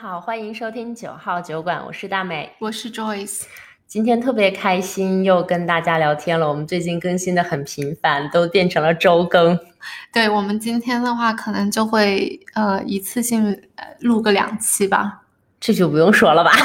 好，欢迎收听九号酒馆，我是大美，我是 Joyce。今天特别开心，又跟大家聊天了。我们最近更新的很频繁，都变成了周更。对我们今天的话，可能就会呃一次性录个两期吧。这就不用说了吧。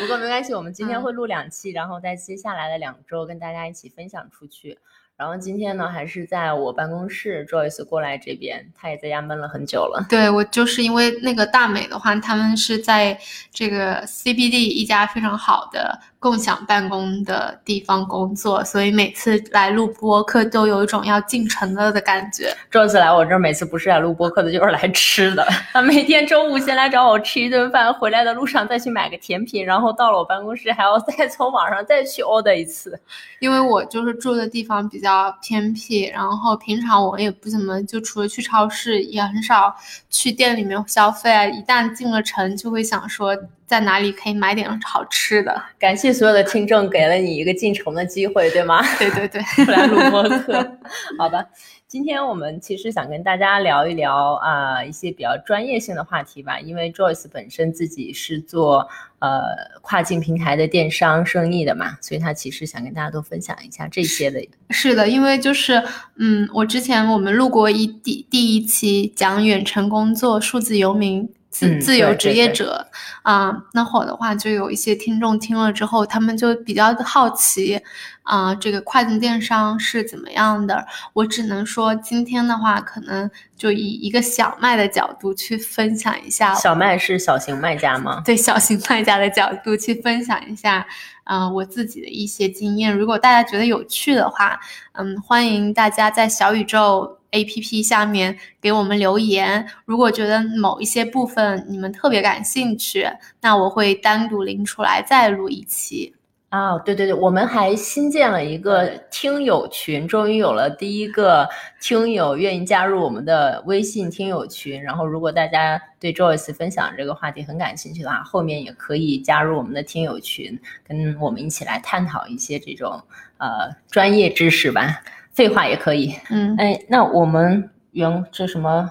不过没关系，我们今天会录两期，然后在接下来的两周跟大家一起分享出去。然后今天呢，还是在我办公室，Joyce 过来这边，他也在家闷了很久了。对我就是因为那个大美的话，他们是在这个 CBD 一家非常好的。共享办公的地方工作，所以每次来录播客都有一种要进城了的感觉。Joyce 来我这儿，每次不是来录播客的，就是来吃的。他每天中午先来找我吃一顿饭，回来的路上再去买个甜品，然后到了我办公室还要再从网上再去 order 一次。因为我就是住的地方比较偏僻，然后平常我也不怎么就除了去超市，也很少去店里面消费啊。一旦进了城，就会想说。在哪里可以买点好吃的？感谢所有的听众给了你一个进城的机会，对吗？对对对，来 录播课。好吧，今天我们其实想跟大家聊一聊啊一些比较专业性的话题吧，因为 Joyce 本身自己是做呃跨境平台的电商生意的嘛，所以他其实想跟大家都分享一下这些的。是的，因为就是嗯，我之前我们录过一第第一期讲远程工作、数字游民。自自由职业者啊，那会儿的话，就有一些听众听了之后，他们就比较的好奇啊，这个跨境电商是怎么样的？我只能说，今天的话，可能就以一个小麦的角度去分享一下。小麦是小型卖家吗？对，小型卖家的角度去分享一下，嗯，我自己的一些经验。如果大家觉得有趣的话，嗯，欢迎大家在小宇宙。A P P 下面给我们留言，如果觉得某一些部分你们特别感兴趣，那我会单独拎出来再录一期。啊，对对对，我们还新建了一个听友群，终于有了第一个听友愿意加入我们的微信听友群。然后，如果大家对 Joyce 分享这个话题很感兴趣的话，后面也可以加入我们的听友群，跟我们一起来探讨一些这种呃专业知识吧。废话也可以，嗯，哎，那我们原这什么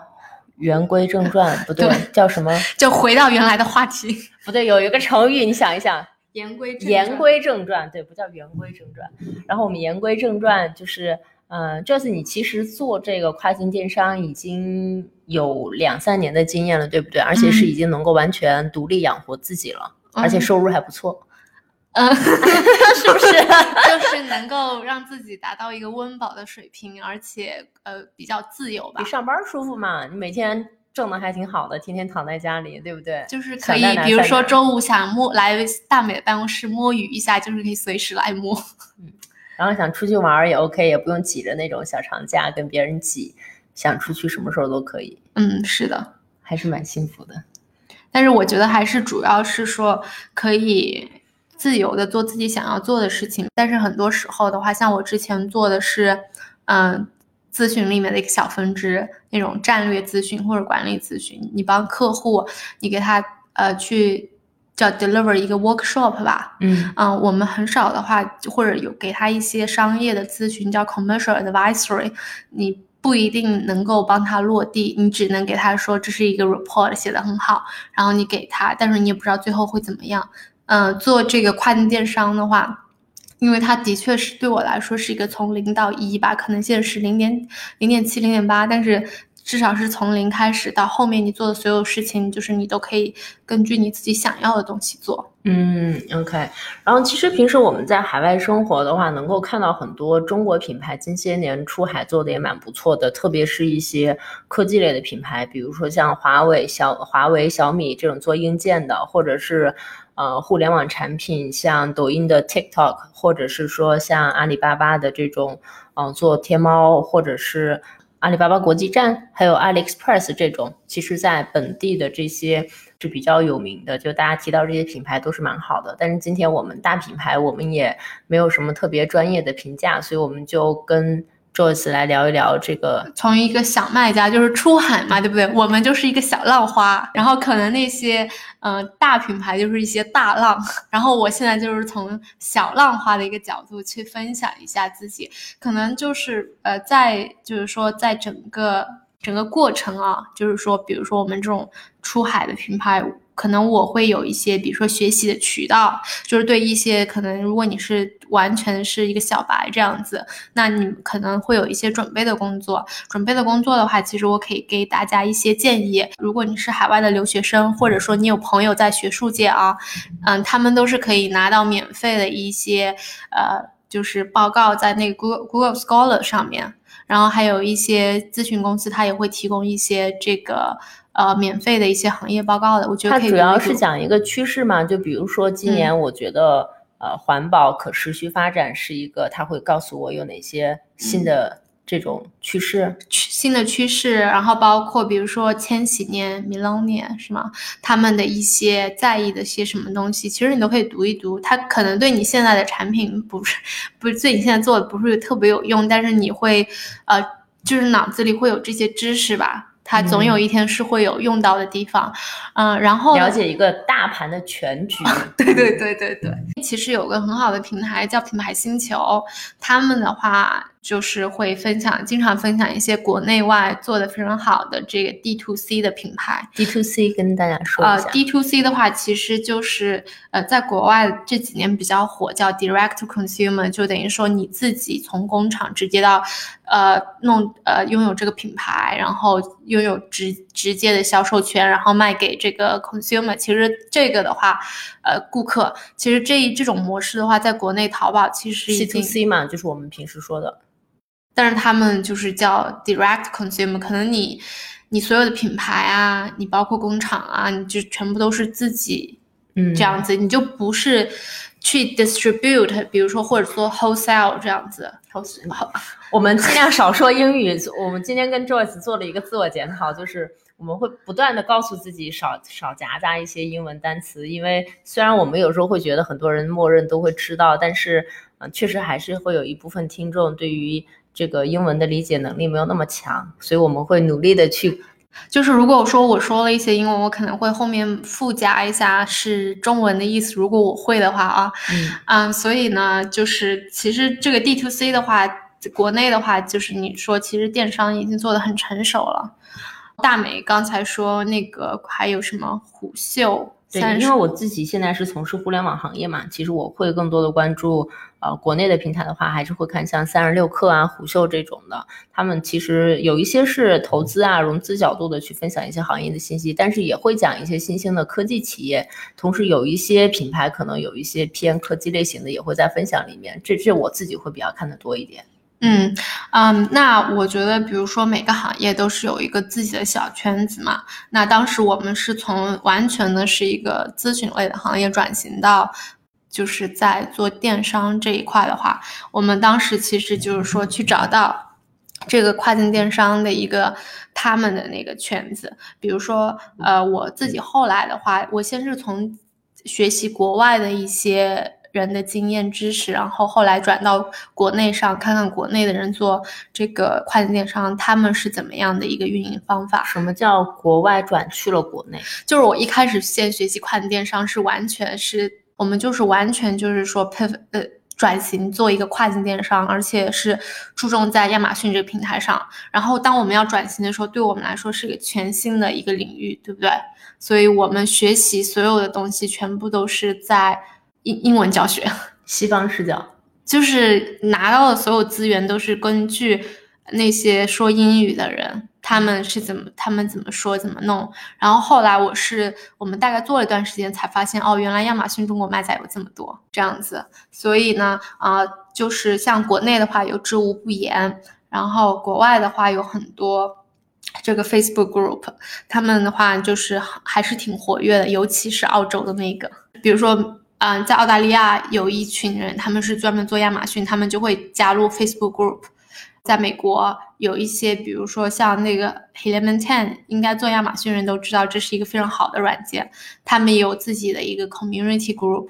言归正传 不对，叫什么？就回到原来的话题，不对，有一个成语，你想一想，言归言归正传，对，不叫言归正传。然后我们言归正传，就是，嗯，这次你其实做这个跨境电商已经有两三年的经验了，对不对？而且是已经能够完全独立养活自己了，而且收入还不错。嗯，是不是？就是能够让自己达到一个温饱的水平，而且呃比较自由吧。比上班舒服嘛？你每天挣的还挺好的，天天躺在家里，对不对？就是可以，比如说周五想摸来大美的办公室摸鱼一下，就是可以随时来摸。嗯，然后想出去玩也 OK，也不用挤着那种小长假跟别人挤，想出去什么时候都可以。嗯，是的，还是蛮幸福的。但是我觉得还是主要是说可以。自由的做自己想要做的事情，但是很多时候的话，像我之前做的是，嗯，咨询里面的一个小分支，那种战略咨询或者管理咨询，你帮客户，你给他呃去叫 deliver 一个 workshop 吧，嗯。嗯，我们很少的话，或者有给他一些商业的咨询叫 commercial advisory，你不一定能够帮他落地，你只能给他说这是一个 report 写的很好，然后你给他，但是你也不知道最后会怎么样。嗯，做这个跨境电商的话，因为它的确是对我来说是一个从零到一吧，可能现在是零点零点七、零点八，但是至少是从零开始到后面你做的所有事情，就是你都可以根据你自己想要的东西做。嗯，OK。然后其实平时我们在海外生活的话，能够看到很多中国品牌近些年出海做的也蛮不错的，特别是一些科技类的品牌，比如说像华为、小华为、小米这种做硬件的，或者是。呃，互联网产品像抖音的 TikTok，或者是说像阿里巴巴的这种，嗯，做天猫，或者是阿里巴巴国际站，还有 AliExpress 这种，其实在本地的这些是比较有名的，就大家提到这些品牌都是蛮好的。但是今天我们大品牌，我们也没有什么特别专业的评价，所以我们就跟。Joyce 来聊一聊这个，从一个小卖家就是出海嘛，对不对？我们就是一个小浪花，然后可能那些嗯大品牌就是一些大浪，然后我现在就是从小浪花的一个角度去分享一下自己，可能就是呃在就是说在整个整个过程啊，就是说，比如说我们这种出海的品牌。可能我会有一些，比如说学习的渠道，就是对一些可能，如果你是完全是一个小白这样子，那你可能会有一些准备的工作。准备的工作的话，其实我可以给大家一些建议。如果你是海外的留学生，或者说你有朋友在学术界啊，嗯，他们都是可以拿到免费的一些呃，就是报告在那个 Google Google Scholar 上面，然后还有一些咨询公司，它也会提供一些这个。呃，免费的一些行业报告的，我觉得它主要是讲一个趋势嘛，就比如说今年，我觉得呃，环保可持续发展是一个，它会告诉我有哪些新的这种趋势，新的趋势，然后包括比如说千禧年 （Millennium） 是吗？他们的一些在意的些什么东西，其实你都可以读一读，它可能对你现在的产品不是不是对你现在做的不是特别有用，但是你会呃，就是脑子里会有这些知识吧。它总有一天是会有用到的地方，嗯，然后了解一个大盘的全局。对对对对对，其实有个很好的平台叫品牌星球，他们的话。就是会分享，经常分享一些国内外做的非常好的这个 D to C 的品牌。D to C 跟大家说一下。呃，D to C 的话，其实就是呃，在国外这几年比较火，叫 Direct to Consumer，就等于说你自己从工厂直接到呃弄呃拥有这个品牌，然后拥有直直接的销售权，然后卖给这个 consumer。其实这个的话，呃，顾客其实这这种模式的话，在国内淘宝其实已经 C to C 嘛，就是我们平时说的。但是他们就是叫 direct consumer，可能你你所有的品牌啊，你包括工厂啊，你就全部都是自己，嗯，这样子，你就不是去 distribute，比如说或者说 wholesale 这样子。好，我们尽量少说英语。我们今天跟 Joyce 做了一个自我检讨，就是我们会不断的告诉自己少少夹杂一些英文单词，因为虽然我们有时候会觉得很多人默认都会知道，但是嗯，确实还是会有一部分听众对于。这个英文的理解能力没有那么强，所以我们会努力的去。就是如果我说我说了一些英文，我可能会后面附加一下是中文的意思。如果我会的话啊，嗯嗯，所以呢，就是其实这个 D to C 的话，国内的话，就是你说其实电商已经做的很成熟了。大美刚才说那个还有什么虎嗅。对，因为我自己现在是从事互联网行业嘛，其实我会更多的关注，呃，国内的平台的话，还是会看像三十六氪啊、虎嗅这种的，他们其实有一些是投资啊、融资角度的去分享一些行业的信息，但是也会讲一些新兴的科技企业，同时有一些品牌可能有一些偏科技类型的，也会在分享里面，这这我自己会比较看的多一点。嗯嗯，那我觉得，比如说每个行业都是有一个自己的小圈子嘛。那当时我们是从完全的是一个咨询类的行业转型到，就是在做电商这一块的话，我们当时其实就是说去找到这个跨境电商的一个他们的那个圈子。比如说，呃，我自己后来的话，我先是从学习国外的一些。人的经验知识，然后后来转到国内上，看看国内的人做这个跨境电商，他们是怎么样的一个运营方法？什么叫国外转去了国内？就是我一开始先学习跨境电商，是完全是我们就是完全就是说 pivot 呃转型做一个跨境电商，而且是注重在亚马逊这个平台上。然后当我们要转型的时候，对我们来说是个全新的一个领域，对不对？所以我们学习所有的东西全部都是在。英英文教学，西方视角，就是拿到的所有资源都是根据那些说英语的人，他们是怎么，他们怎么说怎么弄。然后后来我是，我们大概做了一段时间才发现，哦，原来亚马逊中国卖家有这么多这样子。所以呢，啊，就是像国内的话有知无不言，然后国外的话有很多这个 Facebook group，他们的话就是还是挺活跃的，尤其是澳洲的那个，比如说。嗯，在澳大利亚有一群人，他们是专门做亚马逊，他们就会加入 Facebook group。在美国有一些，比如说像那个 Eleven Ten，应该做亚马逊人都知道这是一个非常好的软件，他们也有自己的一个 community group。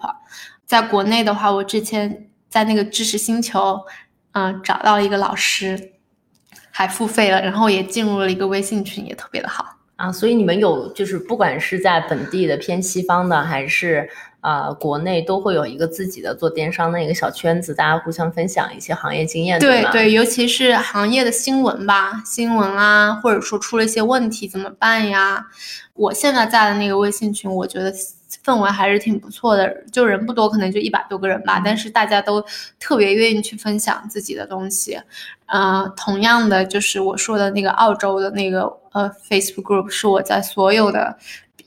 在国内的话，我之前在那个知识星球，嗯，找到一个老师，还付费了，然后也进入了一个微信群，也特别的好。啊，所以你们有就是不管是在本地的偏西方的，还是啊，国内都会有一个自己的做电商的一个小圈子，大家互相分享一些行业经验。对对，尤其是行业的新闻吧，新闻啊，或者说出了一些问题怎么办呀？我现在在的那个微信群，我觉得氛围还是挺不错的，就人不多，可能就一百多个人吧，但是大家都特别愿意去分享自己的东西。呃，同样的，就是我说的那个澳洲的那个呃 Facebook Group，是我在所有的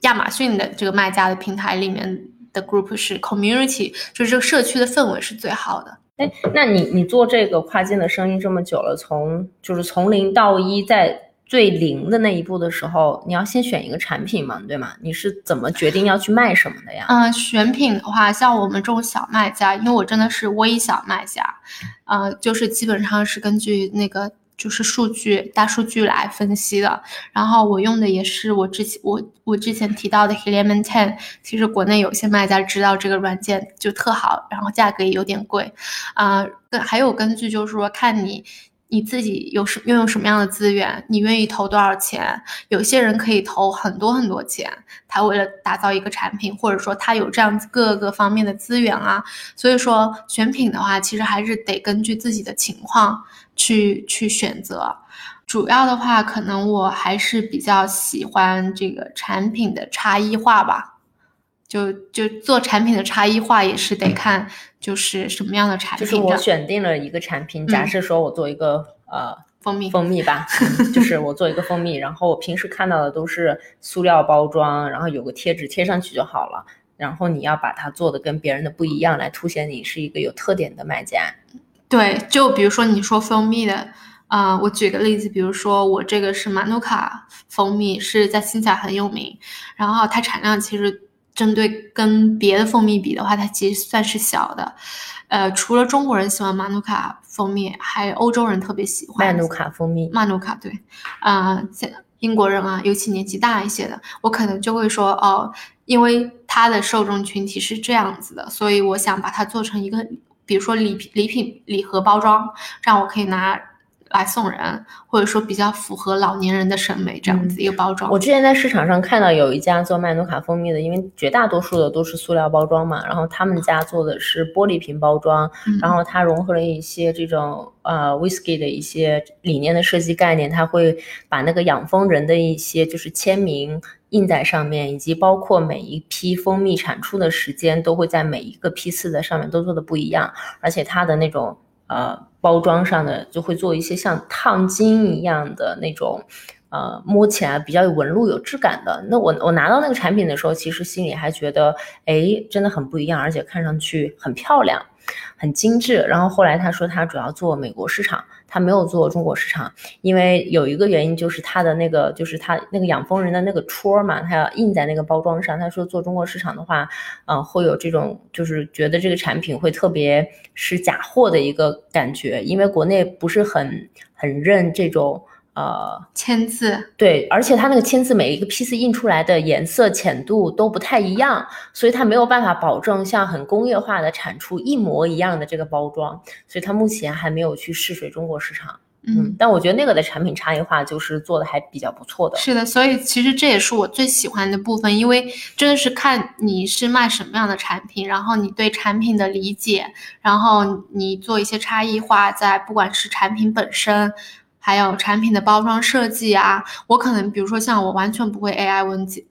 亚马逊的这个卖家的平台里面。的 group 是 community，就是这个社区的氛围是最好的。哎，那你你做这个跨境的生意这么久了，从就是从零到一，在最零的那一步的时候，你要先选一个产品嘛，对吗？你是怎么决定要去卖什么的呀？嗯，选品的话，像我们这种小卖家，因为我真的是微小卖家，呃，就是基本上是根据那个。就是数据大数据来分析的，然后我用的也是我之前我我之前提到的 Helium Ten，其实国内有些卖家知道这个软件就特好，然后价格也有点贵，啊，还有根据就是说看你你自己有什拥有什么样的资源，你愿意投多少钱，有些人可以投很多很多钱，他为了打造一个产品，或者说他有这样各个方面的资源啊，所以说选品的话，其实还是得根据自己的情况。去去选择，主要的话，可能我还是比较喜欢这个产品的差异化吧。就就做产品的差异化，也是得看就是什么样的产品。就是我选定了一个产品，假设说我做一个呃蜂蜜蜂蜜吧，就是我做一个蜂蜜，然后我平时看到的都是塑料包装，然后有个贴纸贴上去就好了。然后你要把它做的跟别人的不一样，来凸显你是一个有特点的卖家。对，就比如说你说蜂蜜的，啊，我举个例子，比如说我这个是马努卡蜂蜜，是在新西兰很有名，然后它产量其实针对跟别的蜂蜜比的话，它其实算是小的，呃，除了中国人喜欢马努卡蜂蜜，还有欧洲人特别喜欢马努卡蜂蜜。马努卡对，啊，英国人啊，尤其年纪大一些的，我可能就会说哦，因为它的受众群体是这样子的，所以我想把它做成一个。比如说礼品、礼品礼盒包装，这样我可以拿来送人，或者说比较符合老年人的审美，这样子一个包装。我之前在市场上看到有一家做麦努卡蜂蜜的，因为绝大多数的都是塑料包装嘛，然后他们家做的是玻璃瓶包装，然后它融合了一些这种呃 whisky 的一些理念的设计概念，它会把那个养蜂人的一些就是签名。印在上面，以及包括每一批蜂蜜产出的时间，都会在每一个批次的上面都做的不一样，而且它的那种呃包装上的就会做一些像烫金一样的那种，呃摸起来比较有纹路、有质感的。那我我拿到那个产品的时候，其实心里还觉得，哎，真的很不一样，而且看上去很漂亮。很精致，然后后来他说他主要做美国市场，他没有做中国市场，因为有一个原因就是他的那个就是他那个养蜂人的那个戳嘛，他要印在那个包装上。他说做中国市场的话，嗯，会有这种就是觉得这个产品会特别是假货的一个感觉，因为国内不是很很认这种。呃，签字对，而且它那个签字每一个批次印出来的颜色浅度都不太一样，所以它没有办法保证像很工业化的产出一模一样的这个包装，所以它目前还没有去试水中国市场。嗯，但我觉得那个的产品差异化就是做的还比较不错的。是的，所以其实这也是我最喜欢的部分，因为真的是看你是卖什么样的产品，然后你对产品的理解，然后你做一些差异化，在不管是产品本身。还有产品的包装设计啊，我可能比如说像我完全不会 AI 文字，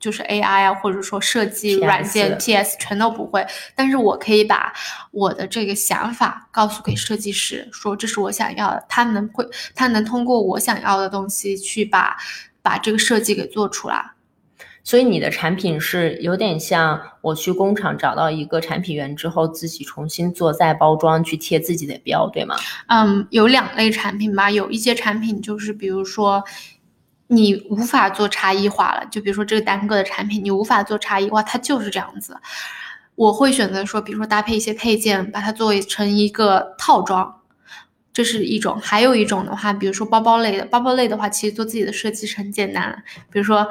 就是 AI 啊，或者说设计软件 PS 全都不会，但是我可以把我的这个想法告诉给设计师，说这是我想要的，他能会他能通过我想要的东西去把把这个设计给做出来。所以你的产品是有点像我去工厂找到一个产品源之后，自己重新做再包装，去贴自己的标，对吗？嗯，有两类产品吧，有一些产品就是比如说你无法做差异化了，就比如说这个单个的产品你无法做差异化，它就是这样子。我会选择说，比如说搭配一些配件，把它作为成一个套装，这是一种。还有一种的话，比如说包包类的，包包类的话，其实做自己的设计是很简单，比如说。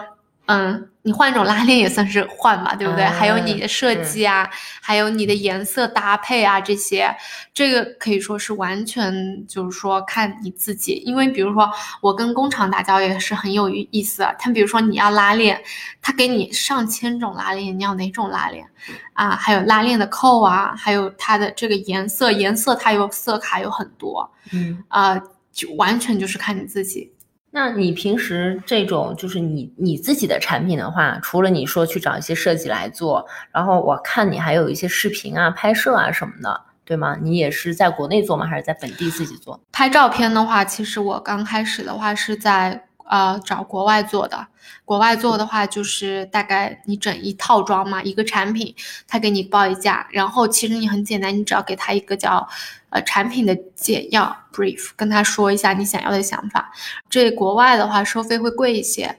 嗯，你换一种拉链也算是换嘛，对不对？嗯还有你的设计啊，还有你的颜色搭配啊，这些，这个可以说是完全就是说看你自己。因为比如说我跟工厂打交道也是很有意思啊，他比如说你要拉链，他给你上千种拉链，你要哪种拉链啊？还有拉链的扣啊，还有它的这个颜色，颜色它有色卡有很多，嗯，啊，就完全就是看你自己。那你平时这种就是你你自己的产品的话，除了你说去找一些设计来做，然后我看你还有一些视频啊、拍摄啊什么的，对吗？你也是在国内做吗？还是在本地自己做？拍照片的话，其实我刚开始的话是在呃找国外做的。国外做的话，就是大概你整一套装嘛，一个产品，他给你报一价，然后其实你很简单，你只要给他一个叫呃产品的简要 brief，跟他说一下你想要的想法。这国外的话收费会贵一些，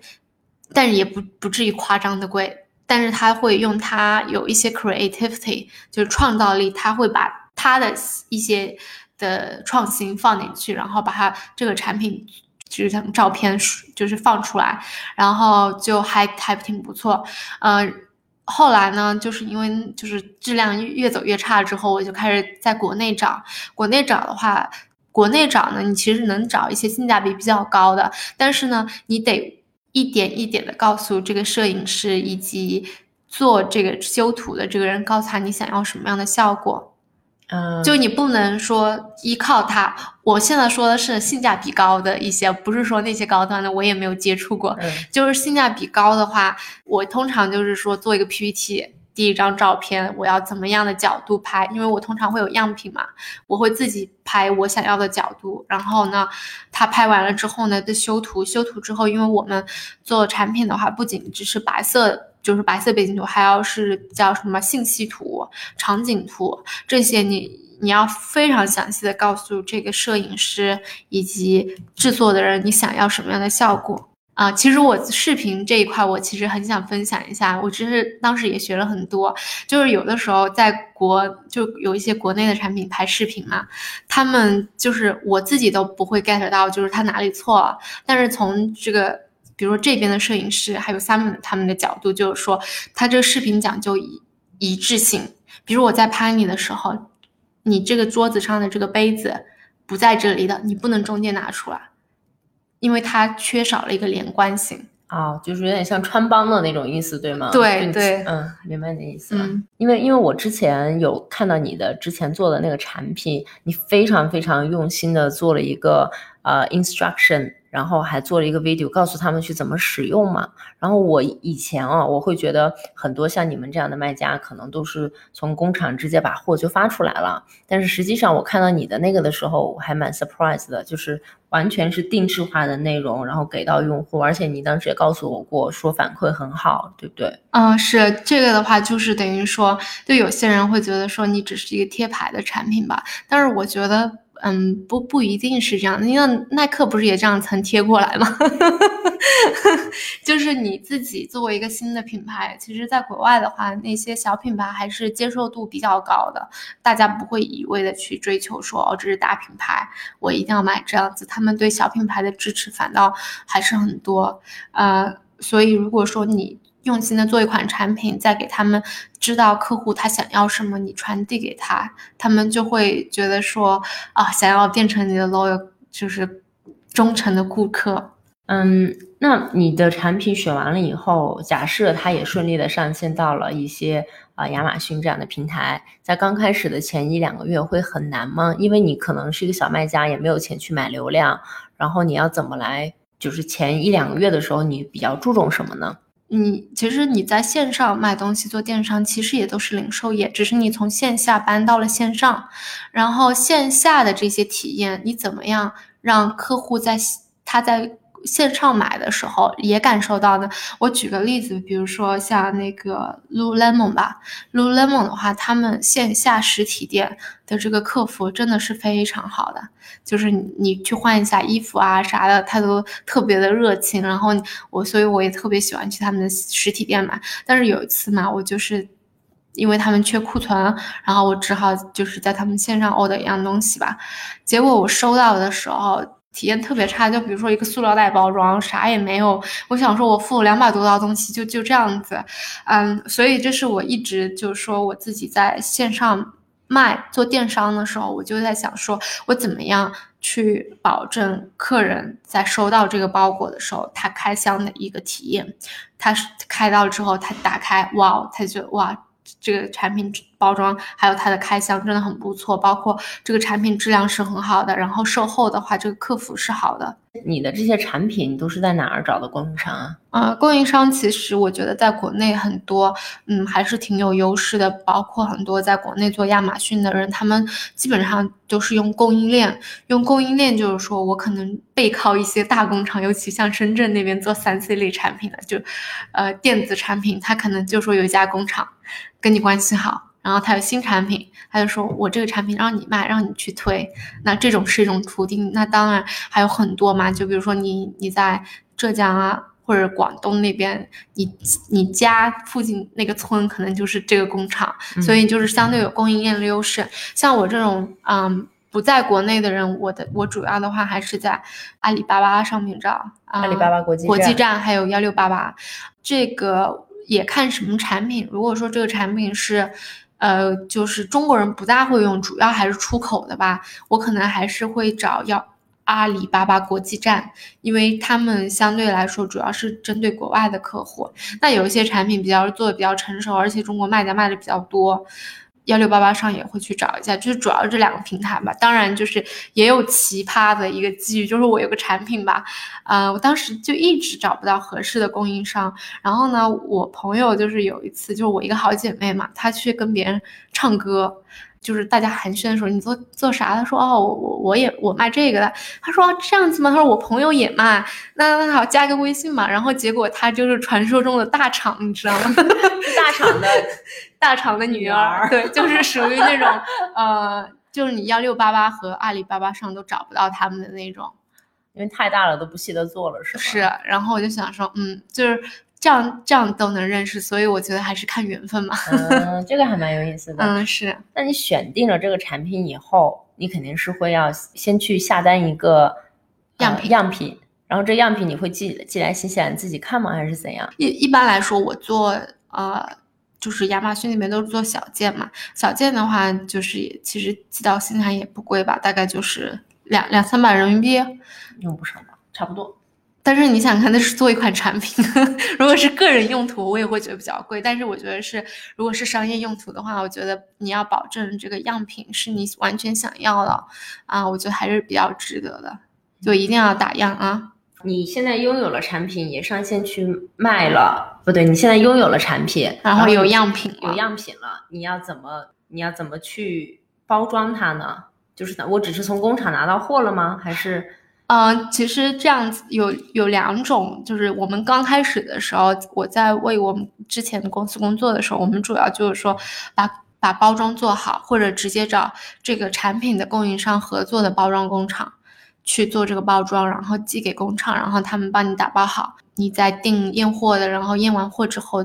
但是也不不至于夸张的贵。但是他会用他有一些 creativity，就是创造力，他会把他的一些的创新放进去，然后把它这个产品就是像照片就是放出来，然后就还还挺不错。呃，后来呢，就是因为就是质量越走越差之后，我就开始在国内找。国内找的话，国内找呢，你其实能找一些性价比比较高的，但是呢，你得。一点一点的告诉这个摄影师以及做这个修图的这个人，告诉他你想要什么样的效果。嗯，就你不能说依靠它。我现在说的是性价比高的一些，不是说那些高端的我也没有接触过。嗯、就是性价比高的话，我通常就是说做一个 PPT。第一张照片我要怎么样的角度拍？因为我通常会有样品嘛，我会自己拍我想要的角度。然后呢，他拍完了之后呢，再修图。修图之后，因为我们做产品的话，不仅只是白色，就是白色背景图，还要是叫什么信息图、场景图这些你。你要非常详细的告诉这个摄影师以及制作的人，你想要什么样的效果。啊，其实我视频这一块，我其实很想分享一下。我只是当时也学了很多，就是有的时候在国就有一些国内的产品拍视频嘛，他们就是我自己都不会 get 到，就是他哪里错了。但是从这个，比如说这边的摄影师还有 Simon 他们的角度，就是说他这个视频讲究一一致性。比如我在拍你的时候，你这个桌子上的这个杯子不在这里的，你不能中间拿出来。因为它缺少了一个连贯性哦，就是有点像穿帮的那种意思，对吗？对对，嗯，明白你的意思了。嗯，因为因为我之前有看到你的之前做的那个产品，你非常非常用心的做了一个呃 instruction，然后还做了一个 video，告诉他们去怎么使用嘛。然后我以前啊，我会觉得很多像你们这样的卖家，可能都是从工厂直接把货就发出来了。但是实际上，我看到你的那个的时候，我还蛮 surprise 的，就是完全是定制化的内容，然后给到用户，而且你当时也告诉我过，说反馈很好，对不对？嗯，是这个的话，就是等于说，对有些人会觉得说你只是一个贴牌的产品吧，但是我觉得。嗯，不不一定是这样，因为耐克不是也这样曾贴过来吗？就是你自己作为一个新的品牌，其实在国外的话，那些小品牌还是接受度比较高的，大家不会一味的去追求说哦，这是大品牌，我一定要买这样子。他们对小品牌的支持反倒还是很多。呃，所以如果说你用心的做一款产品，再给他们知道客户他想要什么，你传递给他，他们就会觉得说啊，想要变成你的 loyal，就是忠诚的顾客。嗯，那你的产品选完了以后，假设它也顺利的上线到了一些啊、亚马逊这样的平台，在刚开始的前一两个月会很难吗？因为你可能是一个小卖家，也没有钱去买流量，然后你要怎么来？就是前一两个月的时候，你比较注重什么呢？你其实你在线上卖东西做电商，其实也都是零售业，只是你从线下搬到了线上，然后线下的这些体验，你怎么样让客户在他在线上买的时候也感受到呢？我举个例子，比如说像那个 Lululemon 吧，Lululemon 的话，他们线下实体店的这个客服真的是非常好的，就是你去换一下衣服啊啥的，他都特别的热情。然后我所以我也特别喜欢去他们的实体店买。但是有一次嘛，我就是因为他们缺库存，然后我只好就是在他们线上 order 一样东西吧。结果我收到的时候，体验特别差。就比如说一个塑料袋包装，啥也没有。我想说，我付了两百多道东西，就就这样子，嗯，所以这是我一直就是说我自己在线上卖做电商的时候，我就在想说，我怎么样去保证客人在收到这个包裹的时候，他开箱的一个体验，他开到之后，他打开，哇，他就哇。这个产品包装还有它的开箱真的很不错，包括这个产品质量是很好的，然后售后的话，这个客服是好的。你的这些产品都是在哪儿找的供应商啊？啊，供应商其实我觉得在国内很多，嗯，还是挺有优势的。包括很多在国内做亚马逊的人，他们基本上都是用供应链。用供应链就是说我可能背靠一些大工厂，尤其像深圳那边做三 C 类产品的，就呃电子产品，他可能就说有一家工厂跟你关系好。然后他有新产品，他就说我这个产品让你卖，让你去推，那这种是一种途径。那当然还有很多嘛，就比如说你你在浙江啊或者广东那边，你你家附近那个村可能就是这个工厂，所以就是相对有供应链的优势。像我这种嗯不在国内的人，我的我主要的话还是在阿里巴巴上面找，阿里巴巴国际国际站还有幺六八八，这个也看什么产品。如果说这个产品是。呃，就是中国人不大会用，主要还是出口的吧。我可能还是会找要阿里巴巴国际站，因为他们相对来说主要是针对国外的客户。那有一些产品比较做的比较成熟，而且中国卖家卖的比较多。幺六八八上也会去找一下，就是主要这两个平台吧。当然，就是也有奇葩的一个机遇，就是我有个产品吧，呃，我当时就一直找不到合适的供应商。然后呢，我朋友就是有一次，就是我一个好姐妹嘛，她去跟别人唱歌。就是大家寒暄的时候，你做做啥？他说哦，我我我也我卖这个的。他说这样子吗？他说我朋友也卖。那那好，加个微信嘛。然后结果他就是传说中的大厂，你知道吗？大厂的，大厂的女儿。对，就是属于那种呃，就是你幺六八八和阿里巴巴上都找不到他们的那种，因为太大了都不稀得做了，是吧？是。然后我就想说，嗯，就是。这样这样都能认识，所以我觉得还是看缘分嘛。嗯，这个还蛮有意思的。嗯，是。那你选定了这个产品以后，你肯定是会要先去下单一个样品，样品，然后这样品你会寄寄来新西兰自己看吗？还是怎样？一一般来说，我做呃，就是亚马逊那边都是做小件嘛。小件的话，就是其实寄到新西兰也不贵吧，大概就是两两三百人民币，用不上吧，差不多。但是你想看，那是做一款产品，如果是个人用途，我也会觉得比较贵。但是我觉得是，如果是商业用途的话，我觉得你要保证这个样品是你完全想要的啊，我觉得还是比较值得的，就一定要打样啊。你现在拥有了产品，也上线去卖了，不对，你现在拥有了产品，然后有样品，有样品了，你要怎么，你要怎么去包装它呢？就是我只是从工厂拿到货了吗？还是？嗯，其实这样子有有两种，就是我们刚开始的时候，我在为我们之前的公司工作的时候，我们主要就是说把把包装做好，或者直接找这个产品的供应商合作的包装工厂去做这个包装，然后寄给工厂，然后他们帮你打包好，你再订验货的，然后验完货之后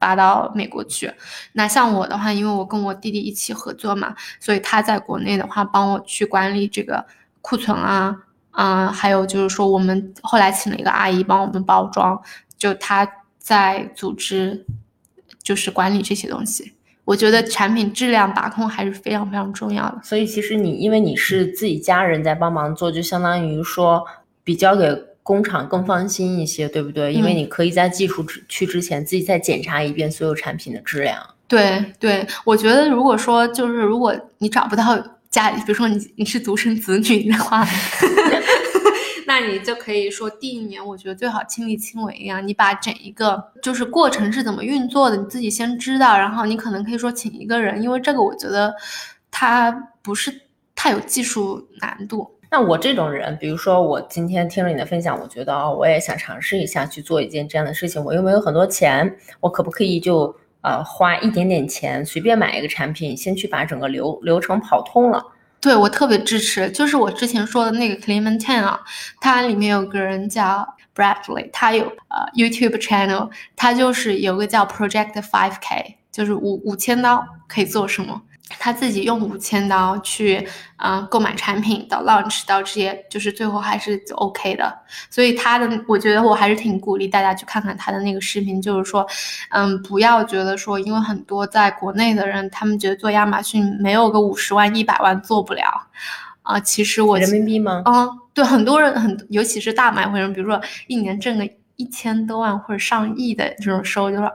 发到美国去。那像我的话，因为我跟我弟弟一起合作嘛，所以他在国内的话帮我去管理这个库存啊。嗯，还有就是说，我们后来请了一个阿姨帮我们包装，就她在组织，就是管理这些东西。我觉得产品质量把控还是非常非常重要的。所以其实你因为你是自己家人在帮忙做，就相当于说比交给工厂更放心一些，对不对？因为你可以在技术去之前自己再检查一遍所有产品的质量。对对，我觉得如果说就是如果你找不到。家里，比如说你你是独生子女的话，那你就可以说第一年，我觉得最好亲力亲为一样，你把整一个就是过程是怎么运作的，你自己先知道，然后你可能可以说请一个人，因为这个我觉得它不是太有技术难度。那我这种人，比如说我今天听了你的分享，我觉得哦，我也想尝试一下去做一件这样的事情，我又没有很多钱，我可不可以就？呃，花一点点钱随便买一个产品，先去把整个流流程跑通了。对我特别支持，就是我之前说的那个 Clementine 啊，它里面有个人叫 Bradley，他有呃 YouTube channel，他就是有个叫 Project Five K，就是五五千刀可以做什么？他自己用五千刀去，嗯，购买产品到 launch 到这些，就是最后还是 OK 的。所以他的，我觉得我还是挺鼓励大家去看看他的那个视频，就是说，嗯，不要觉得说，因为很多在国内的人，他们觉得做亚马逊没有个五十万、一百万做不了，啊，其实我人民币吗？嗯，对，很多人很，尤其是大买会人，比如说一年挣个一千多万或者上亿的这种收入，就说。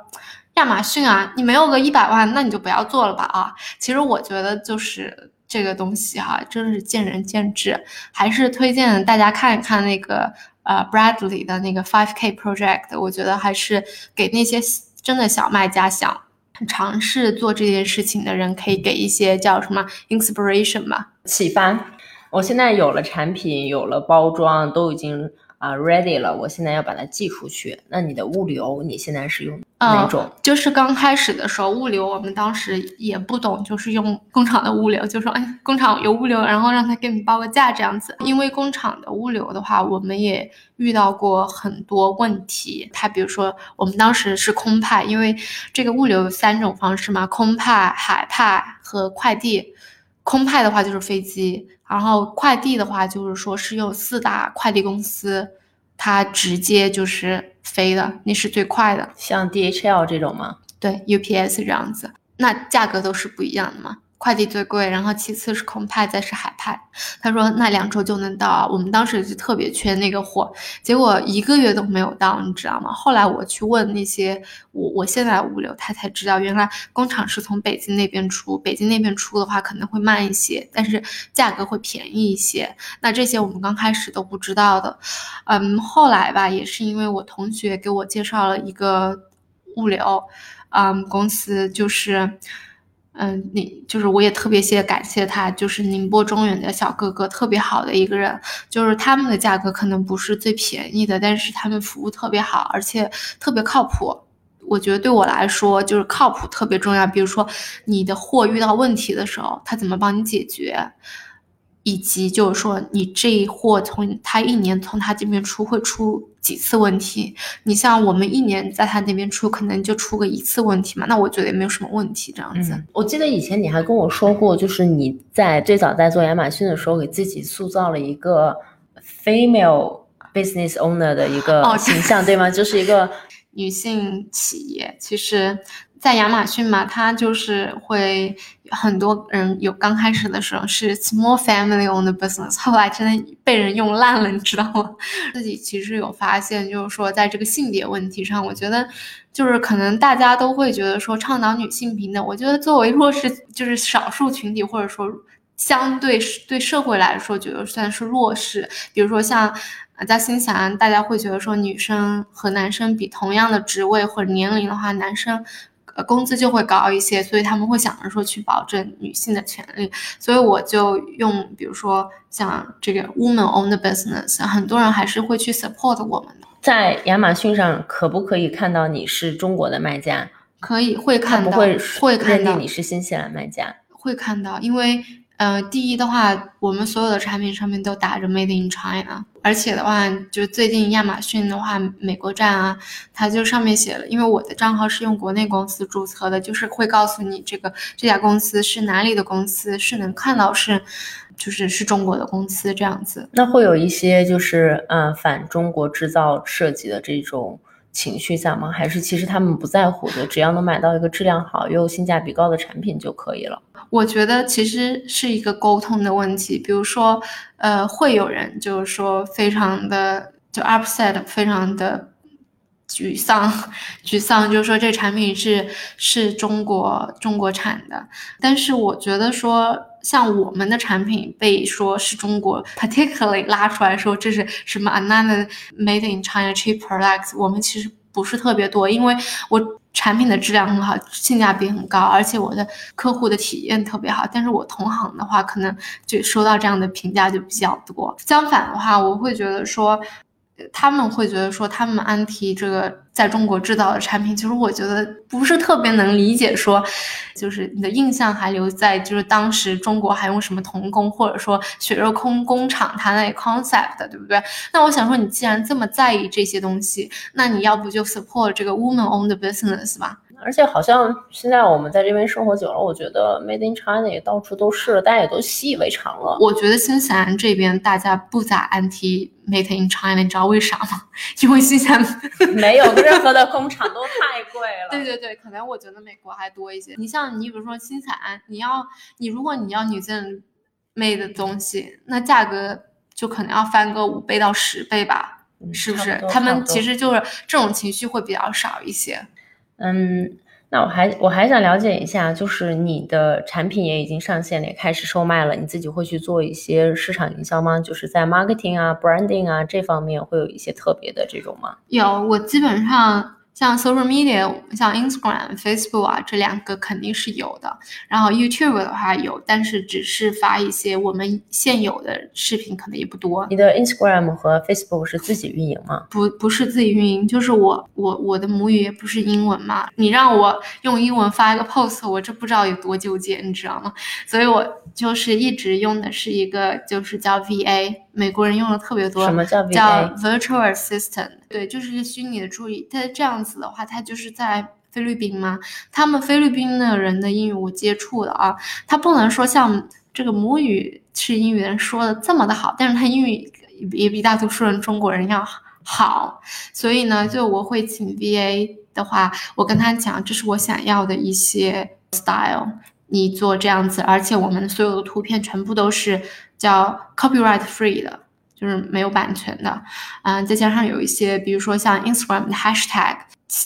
亚马逊啊，你没有个一百万，那你就不要做了吧啊！其实我觉得就是这个东西哈，真的是见仁见智，还是推荐大家看一看那个呃 Bradley 的那个 Five K Project，我觉得还是给那些真的小卖家想尝试做这件事情的人，可以给一些叫什么 inspiration 吧，启发。我现在有了产品，有了包装，都已经。啊，ready 了，我现在要把它寄出去。那你的物流，你现在是用哪种？就是刚开始的时候，物流我们当时也不懂，就是用工厂的物流，就说哎，工厂有物流，然后让他给你报个价这样子。因为工厂的物流的话，我们也遇到过很多问题。他比如说，我们当时是空派，因为这个物流有三种方式嘛，空派、海派和快递。空派的话就是飞机。然后快递的话，就是说是用四大快递公司，它直接就是飞的，那是最快的。像 DHL 这种吗？对，UPS 这样子，那价格都是不一样的嘛。快递最贵，然后其次是空派，再是海派。他说那两周就能到，我们当时就特别缺那个货，结果一个月都没有到，你知道吗？后来我去问那些我我现在物流，他才知道原来工厂是从北京那边出，北京那边出的话可能会慢一些，但是价格会便宜一些。那这些我们刚开始都不知道的，嗯，后来吧，也是因为我同学给我介绍了一个物流，嗯，公司就是。嗯，你就是我也特别谢感谢他，就是宁波中远的小哥哥，特别好的一个人。就是他们的价格可能不是最便宜的，但是他们服务特别好，而且特别靠谱。我觉得对我来说，就是靠谱特别重要。比如说你的货遇到问题的时候，他怎么帮你解决？以及就是说，你这货从他一年从他这边出会出几次问题？你像我们一年在他那边出，可能就出个一次问题嘛？那我觉得也没有什么问题，这样子。我记得以前你还跟我说过，就是你在最早在做亚马逊的时候，给自己塑造了一个 female business owner 的一个形象，对吗？就是一个女性企业。其实。在亚马逊嘛，它就是会很多人有刚开始的时候是 small family owned business，后来真的被人用烂了，你知道吗？自己其实有发现，就是说在这个性别问题上，我觉得就是可能大家都会觉得说倡导女性平等，我觉得作为弱势就是少数群体，或者说相对对社会来说觉得算是弱势，比如说像在新西兰，大家会觉得说女生和男生比同样的职位或者年龄的话，男生。呃，工资就会高一些，所以他们会想着说去保证女性的权利，所以我就用，比如说像这个 woman owned business，很多人还是会去 support 我们的。在亚马逊上可不可以看到你是中国的卖家？可以，会看到，不会会看到你是新西兰卖家，会看到，因为。呃，第一的话，我们所有的产品上面都打着 Made in China，而且的话，就最近亚马逊的话，美国站啊，它就上面写了，因为我的账号是用国内公司注册的，就是会告诉你这个这家公司是哪里的公司，是能看到是，就是是中国的公司这样子。那会有一些就是嗯反中国制造设计的这种情绪在吗？还是其实他们不在乎的，只要能买到一个质量好又性价比高的产品就可以了？我觉得其实是一个沟通的问题，比如说，呃，会有人就是说非常的就 upset，非常的沮丧，沮丧，就是说这产品是是中国中国产的，但是我觉得说像我们的产品被说是中国 particularly 拉出来说这是什么 another made in China cheap products，我们其实不是特别多，因为我。产品的质量很好，性价比很高，而且我的客户的体验特别好。但是我同行的话，可能就收到这样的评价就比较多。相反的话，我会觉得说。他们会觉得说，他们安提这个在中国制造的产品，其实我觉得不是特别能理解。说，就是你的印象还留在就是当时中国还用什么童工，或者说血肉空工厂，它那 concept 对不对？那我想说，你既然这么在意这些东西，那你要不就 support 这个 woman owned business 吧？而且好像现在我们在这边生活久了，我觉得 Made in China 也到处都是，大家也都习以为常了。我觉得新西兰这边大家不咋安提 Made in China，你知道为啥吗？因为新西兰 没有任何的工厂都太贵了。对对对，可能我觉得美国还多一些。你像你比如说新西兰，你要你如果你要女性 made 的东西，那价格就可能要翻个五倍到十倍吧。是不是他们其实就是这种情绪会比较少一些？嗯，那我还我还想了解一下，就是你的产品也已经上线了，也开始售卖了，你自己会去做一些市场营销吗？就是在 marketing 啊、branding 啊这方面会有一些特别的这种吗？有，我基本上。像 social media，像 Instagram、Facebook 啊，这两个肯定是有的。然后 YouTube 的话有，但是只是发一些我们现有的视频，可能也不多。你的 Instagram 和 Facebook 是自己运营吗？不，不是自己运营，就是我我我的母语也不是英文嘛。你让我用英文发一个 post，我这不知道有多纠结，你知道吗？所以我就是一直用的是一个，就是叫 VA，美国人用的特别多。什么叫 VA？叫 Virtual Assistant。对，就是一个虚拟的助理。他这样子的话，他就是在菲律宾嘛。他们菲律宾的人的英语我接触的啊，他不能说像这个母语是英语人说的这么的好，但是他英语也比大多数人中国人要好。所以呢，就我会请 VA 的话，我跟他讲，这是我想要的一些 style，你做这样子，而且我们所有的图片全部都是叫 copyright free 的。就是没有版权的，嗯，再加上有一些，比如说像 Instagram 的 hashtag，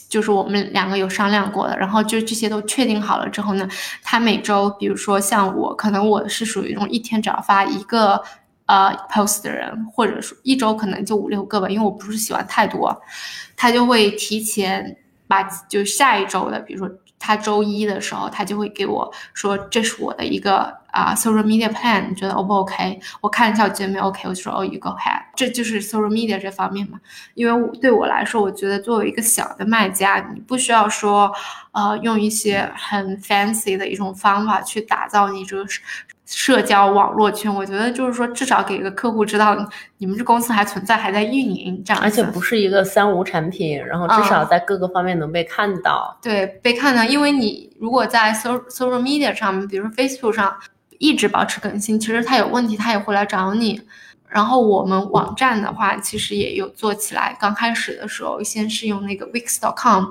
就是我们两个有商量过的，然后就这些都确定好了之后呢，他每周，比如说像我，可能我是属于那种一天只要发一个呃 post 的人，或者说一周可能就五六个吧，因为我不是喜欢太多，他就会提前把就下一周的，比如说。他周一的时候，他就会给我说：“这是我的一个啊，social media plan，你觉得 O 不 OK？” 我看一下，我觉得没 OK，我就说：“哦，you go ahead。”这就是 social media 这方面嘛。因为对我来说，我觉得作为一个小的卖家，你不需要说，呃，用一些很 fancy 的一种方法去打造你这个。社交网络圈，我觉得就是说，至少给一个客户知道你们这公司还存在，还在运营这样。而且不是一个三无产品，然后至少在各个方面能被看到。对，被看到，因为你如果在 social social media 上面，比如说 Facebook 上一直保持更新，其实他有问题，他也会来找你。然后我们网站的话，其实也有做起来。刚开始的时候，先是用那个 Wix.com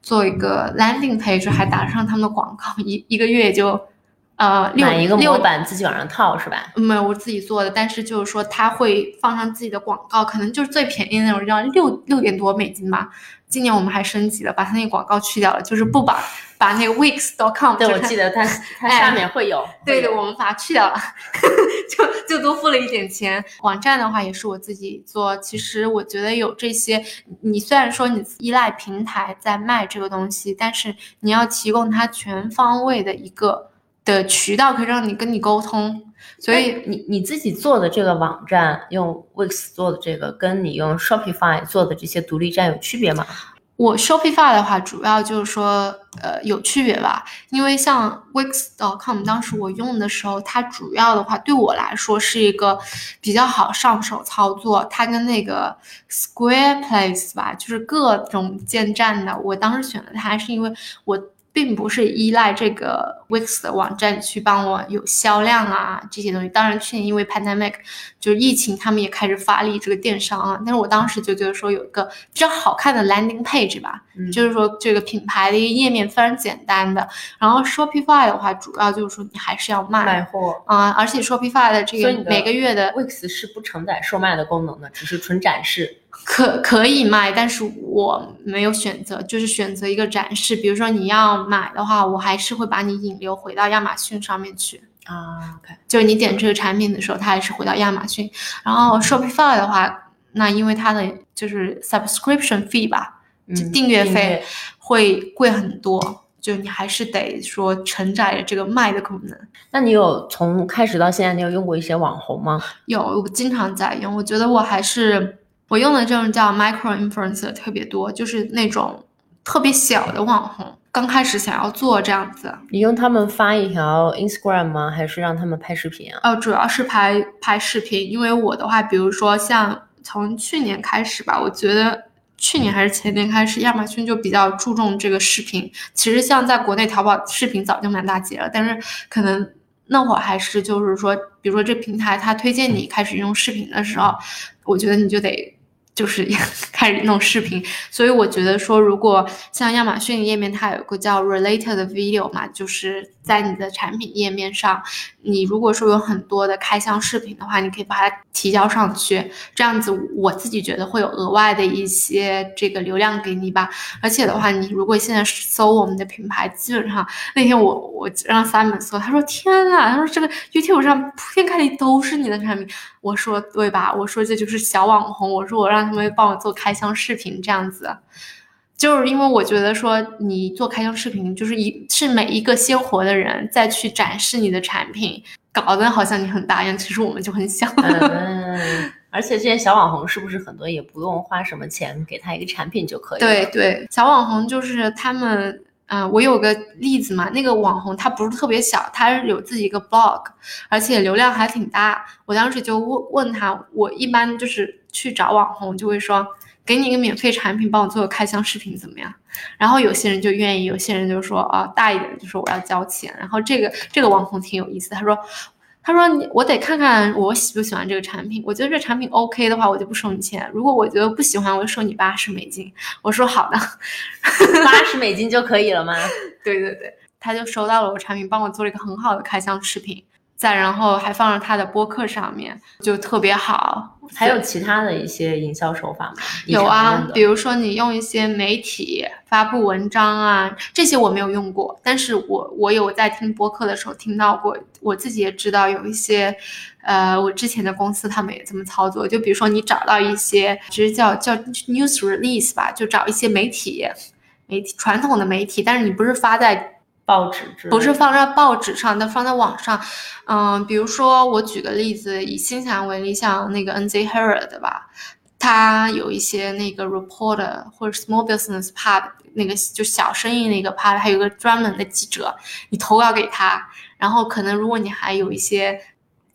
做一个 landing page，还打上他们的广告，一一个月就。呃，买一个模板自己往上套是吧？没有，我自己做的，但是就是说他会放上自己的广告，可能就是最便宜的那种，要六六点多美金吧。今年我们还升级了，把他那个广告去掉了，就是不把 把那个 Wix.com，对我记得它它下面会有，对的，我们把它去掉了，就就多付了一点钱。网站的话也是我自己做，其实我觉得有这些，你虽然说你依赖平台在卖这个东西，但是你要提供它全方位的一个。的渠道可以让你跟你沟通，所以你你自己做的这个网站，用 Wix 做的这个，跟你用 Shopify 做的这些独立站有区别吗？我 Shopify 的话，主要就是说，呃，有区别吧。因为像 Wix.com，当时我用的时候，它主要的话对我来说是一个比较好上手操作。它跟那个 Squareplace 吧，就是各种建站的，我当时选的它是因为我。并不是依赖这个 Wix 的网站去帮我有销量啊这些东西。当然，去年因为 pandemic 就是疫情，他们也开始发力这个电商啊。但是我当时就觉得说有一个比较好看的 landing page 吧，就是说这个品牌的一个页面非常简单的。然后 Shopify 的话，主要就是说你还是要卖卖货啊，而且 Shopify 的这个每个月的 Wix 是不承载售卖的功能的，只是纯展示。可可以卖，但是我没有选择，就是选择一个展示。比如说你要买的话，我还是会把你引流回到亚马逊上面去啊。OK，就是你点这个产品的时候，它还是回到亚马逊。然后 Shopify 的话，那因为它的就是 subscription fee 吧，就订阅费会贵很多，就你还是得说承载着这个卖的功能。那你有从开始到现在，你有用过一些网红吗？有，我经常在用。我觉得我还是。我用的这种叫 micro influencer 特别多，就是那种特别小的网红，刚开始想要做这样子。你用他们发一条 Instagram 吗？还是让他们拍视频啊？呃，主要是拍拍视频，因为我的话，比如说像从去年开始吧，我觉得去年还是前年开始，亚马逊就比较注重这个视频。其实像在国内淘宝视频早就满大街了，但是可能那会儿还是就是说，比如说这平台它推荐你开始用视频的时候，我觉得你就得。就是 开始弄视频，所以我觉得说，如果像亚马逊页面，它有个叫 related video 嘛，就是在你的产品页面上，你如果说有很多的开箱视频的话，你可以把它提交上去，这样子我自己觉得会有额外的一些这个流量给你吧。而且的话，你如果现在搜我们的品牌，基本上那天我我让 Simon 搜，他说天呐，他说这个 YouTube 上铺天盖地都是你的产品。我说对吧？我说这就是小网红。我说我让他们帮我做开箱视频，这样子，就是因为我觉得说你做开箱视频，就是一是每一个鲜活的人再去展示你的产品，搞得好像你很大一样，其实我们就很小。嗯，而且这些小网红是不是很多也不用花什么钱，给他一个产品就可以？对对，小网红就是他们。嗯，我有个例子嘛，那个网红他不是特别小，他是有自己一个 blog，而且流量还挺大。我当时就问问他，我一般就是去找网红，就会说给你一个免费产品，帮我做个开箱视频怎么样？然后有些人就愿意，有些人就说啊，大一点就说我要交钱。然后这个这个网红挺有意思，他说。他说：“你我得看看我喜不喜欢这个产品。我觉得这产品 OK 的话，我就不收你钱。如果我觉得不喜欢，我就收你八十美金。”我说：“好的，八十美金就可以了吗？” 对对对，他就收到了我产品，帮我做了一个很好的开箱视频。再然后还放在他的播客上面，就特别好。还有其他的一些营销手法吗？有啊，比如说你用一些媒体发布文章啊，这些我没有用过，但是我我有在听播客的时候听到过，我自己也知道有一些，呃，我之前的公司他们也这么操作。就比如说你找到一些，其实叫叫 news release 吧，就找一些媒体，媒体传统的媒体，但是你不是发在。报纸不是放在报纸上，但放在网上。嗯，比如说我举个例子，以新西兰为例，像那个 NZ Herald 吧，它有一些那个 reporter 或者 small business part 那个就小生意那个 part，还有个专门的记者，你投稿给他，然后可能如果你还有一些。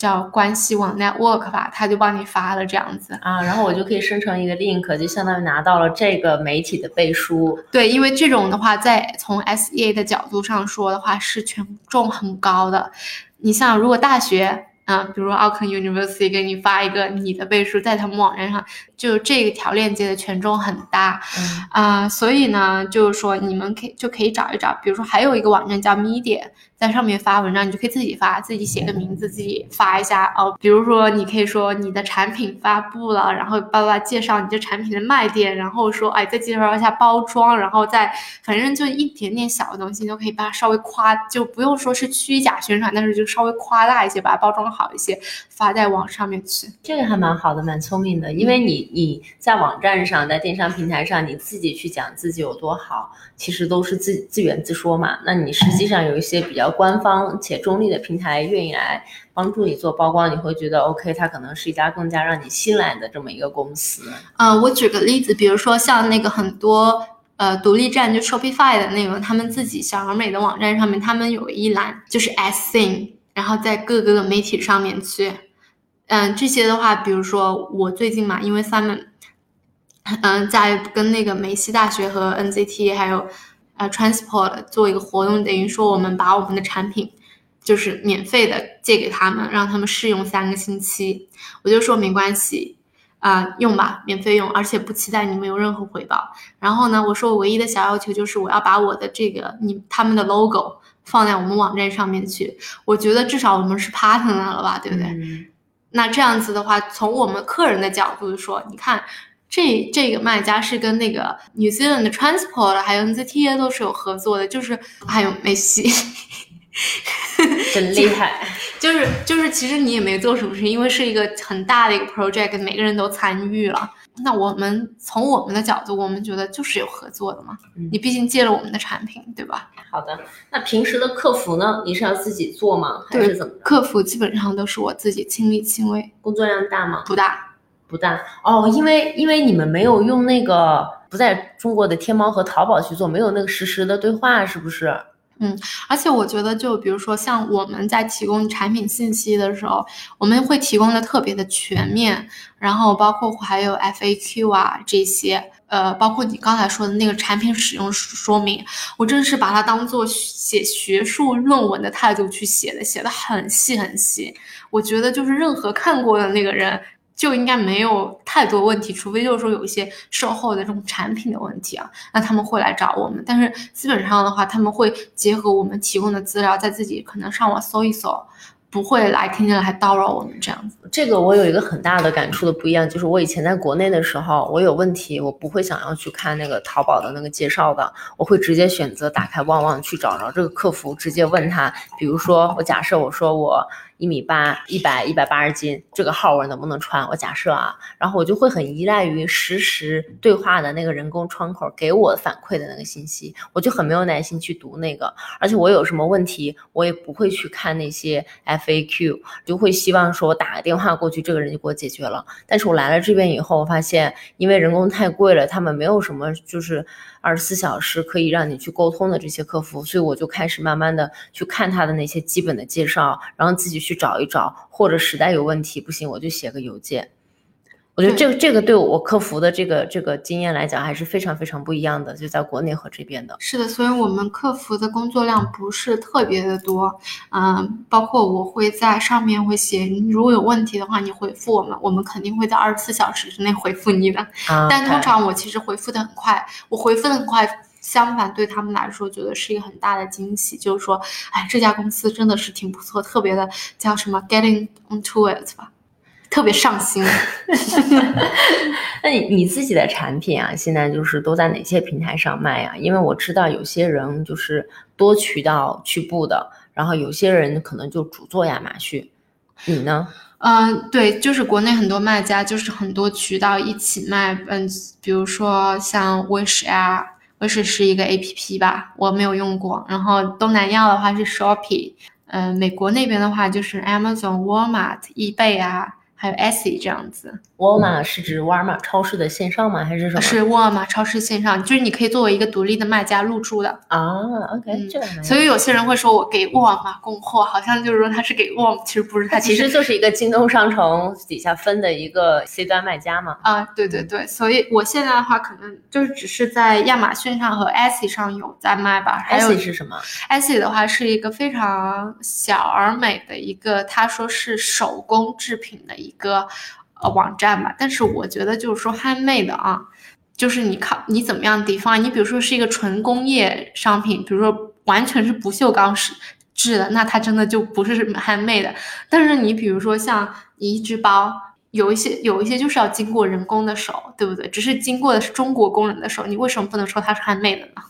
叫关系网 network 吧，他就帮你发了这样子啊，然后我就可以生成一个 link，就相当于拿到了这个媒体的背书。对，因为这种的话，在从 SEA 的角度上说的话，是权重很高的。你像如果大学。啊，比如 Auckland University 给你发一个你的背书，在他们网站上，就这个条链接的权重很大，啊，所以呢，就是说你们可以就可以找一找，比如说还有一个网站叫 Media，在上面发文章，你就可以自己发，自己写个名字，自己发一下哦。比如说你可以说你的产品发布了，然后叭叭介绍你这产品的卖点，然后说哎再介绍一下包装，然后再反正就一点点小的东西，你都可以把它稍微夸，就不用说是虚假宣传，但是就稍微夸大一些，把它包装。好一些，发在网上面去，这个还蛮好的，蛮聪明的。因为你你在网站上，在电商平台上，你自己去讲自己有多好，其实都是自自圆自说嘛。那你实际上有一些比较官方且中立的平台愿意来帮助你做曝光，你会觉得 OK，它可能是一家更加让你信赖的这么一个公司。嗯，我举个例子，比如说像那个很多呃独立站，就 Shopify 的那个，他们自己小而美的网站上面，他们有一栏就是 S thing。然后在各个媒体上面去，嗯，这些的话，比如说我最近嘛，因为 Simon，嗯，在跟那个梅西大学和 NZT 还有呃 Transport 做一个活动，等于说我们把我们的产品就是免费的借给他们，让他们试用三个星期。我就说没关系啊，用吧，免费用，而且不期待你们有任何回报。然后呢，我说我唯一的小要求就是我要把我的这个你他们的 logo。放在我们网站上面去，我觉得至少我们是 partner 了吧，对不对？那这样子的话，从我们客人的角度说，你看这这个卖家是跟那个 New Zealand 的 Transport 还有 NZTA 都是有合作的，就是还有梅西，真厉害。就 是就是，其实你也没做什么事，因为是一个很大的一个 project，每个人都参与了。那我们从我们的角度，我们觉得就是有合作的嘛。你毕竟借了我们的产品，对吧？好的。那平时的客服呢？你是要自己做吗？还是怎么？客服基本上都是我自己亲力亲为。工作量大吗？不大，不大。哦，因为因为你们没有用那个不在中国的天猫和淘宝去做，没有那个实时的对话，是不是？嗯，而且我觉得，就比如说像我们在提供产品信息的时候，我们会提供的特别的全面，然后包括还有 FAQ 啊这些。呃，包括你刚才说的那个产品使用说明，我真是把它当做写学术论文的态度去写的，写的很细很细。我觉得就是任何看过的那个人就应该没有太多问题，除非就是说有一些售后的这种产品的问题啊，那他们会来找我们。但是基本上的话，他们会结合我们提供的资料，在自己可能上网搜一搜。不会来天天来叨扰我们这样子。这个我有一个很大的感触的不一样，就是我以前在国内的时候，我有问题，我不会想要去看那个淘宝的那个介绍的，我会直接选择打开旺旺去找着这个客服，直接问他。比如说，我假设我说我。一米八，一百一百八十斤，这个号我能不能穿？我假设啊，然后我就会很依赖于实时对话的那个人工窗口给我反馈的那个信息，我就很没有耐心去读那个，而且我有什么问题，我也不会去看那些 FAQ，就会希望说我打个电话过去，这个人就给我解决了。但是我来了这边以后，我发现因为人工太贵了，他们没有什么就是。二十四小时可以让你去沟通的这些客服，所以我就开始慢慢的去看他的那些基本的介绍，然后自己去找一找，或者实在有问题不行，我就写个邮件。我觉得这个这个对我客服的这个这个经验来讲还是非常非常不一样的，就在国内和这边的。是的，所以我们客服的工作量不是特别的多，嗯，包括我会在上面会写，如果有问题的话，你回复我们，我们肯定会在二十四小时之内回复你的。啊，但通常我其实回复的很快，我回复的很快，相反对他们来说，觉得是一个很大的惊喜，就是说，哎，这家公司真的是挺不错，特别的叫什么 getting onto it 吧。特别上心。那你你自己的产品啊，现在就是都在哪些平台上卖啊？因为我知道有些人就是多渠道去布的，然后有些人可能就主做亚马逊。你呢？嗯，对，就是国内很多卖家就是很多渠道一起卖。嗯，比如说像 Wish 啊不是是一个 app 吧，我没有用过。然后东南亚的话是 shopping，嗯，美国那边的话就是 amazon，walmart，ebay 啊。还有 Etsy 这样子，沃尔玛是指沃尔玛超市的线上吗？还是什么？是沃尔玛超市线上，就是你可以作为一个独立的卖家入驻的啊。OK，这个。所以有些人会说我给沃尔玛供货，好像就是说他是给沃尔玛，其实不是，他其实就是一个京东商城底下分的一个 C 端卖家嘛。啊，对对对，所以我现在的话可能就是只是在亚马逊上和 Etsy 上有在卖吧。Etsy 是什么？Etsy 的话是一个非常小而美的一个，他说是手工制品的一。个呃网站吧，但是我觉得就是说 handmade 啊，就是你靠你怎么样地方，你比如说是一个纯工业商品，比如说完全是不锈钢是制的，那它真的就不是 handmade。但是你比如说像你一只包，有一些有一些就是要经过人工的手，对不对？只是经过的是中国工人的手，你为什么不能说它是 handmade 呢？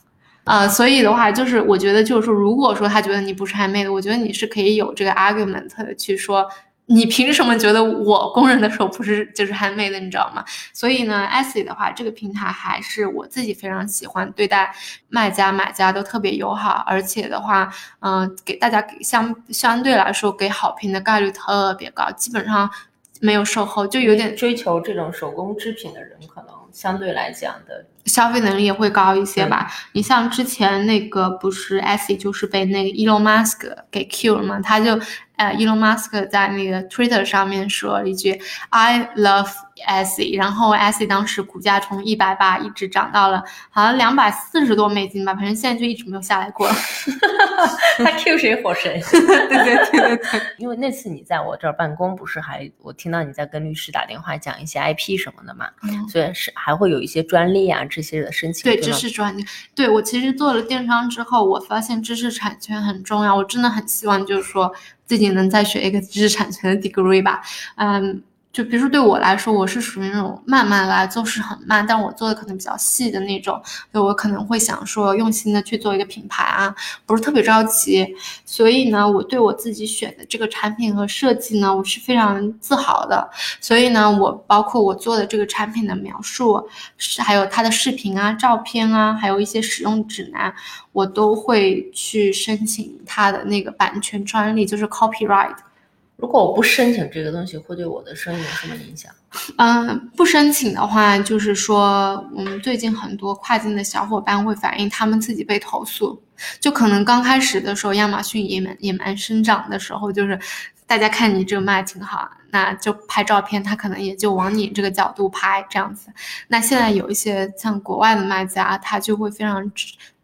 啊，所以的话，就是我觉得就是说，如果说他觉得你不是 handmade，我觉得你是可以有这个 argument 去说。你凭什么觉得我工人的手不是就是 handmade 的，你知道吗？所以呢，Etsy 的话，这个平台还是我自己非常喜欢，对待卖家买家都特别友好，而且的话，嗯，给大家给相相对来说给好评的概率特别高，基本上没有售后，就有点追求这种手工制品的人，可能相对来讲的消费能力也会高一些吧。你像之前那个不是 Etsy 就是被那个 Elon Musk 给 Q 了嘛？他就。呃，Elon Musk 在那个 Twitter 上面说了一句 "I love Etsy"，然后 Etsy 当时股价从一百八一直涨到了好像两百四十多美金吧，反正现在就一直没有下来过。他 Q 谁火谁？对对对对对。因为那次你在我这儿办公，不是还我听到你在跟律师打电话讲一些 IP 什么的嘛？嗯。所以是还会有一些专利啊这些的申请。对知识专利。对我其实做了电商之后，我发现知识产权很重要，我真的很希望就是说。自己能再学一个知识产权的 degree 吧，嗯。就比如说对我来说，我是属于那种慢慢来，做事很慢，但我做的可能比较细的那种，所以我可能会想说用心的去做一个品牌啊，不是特别着急。所以呢，我对我自己选的这个产品和设计呢，我是非常自豪的。所以呢，我包括我做的这个产品的描述，是还有它的视频啊、照片啊，还有一些使用指南，我都会去申请它的那个版权专利，就是 copyright。如果我不申请这个东西，会对我的生意有什么影响？嗯，不申请的话，就是说，我们最近很多跨境的小伙伴会反映他们自己被投诉。就可能刚开始的时候，亚马逊也蛮也蛮生长的时候，就是大家看你这个卖挺好，那就拍照片，他可能也就往你这个角度拍这样子。那现在有一些像国外的卖家，他就会非常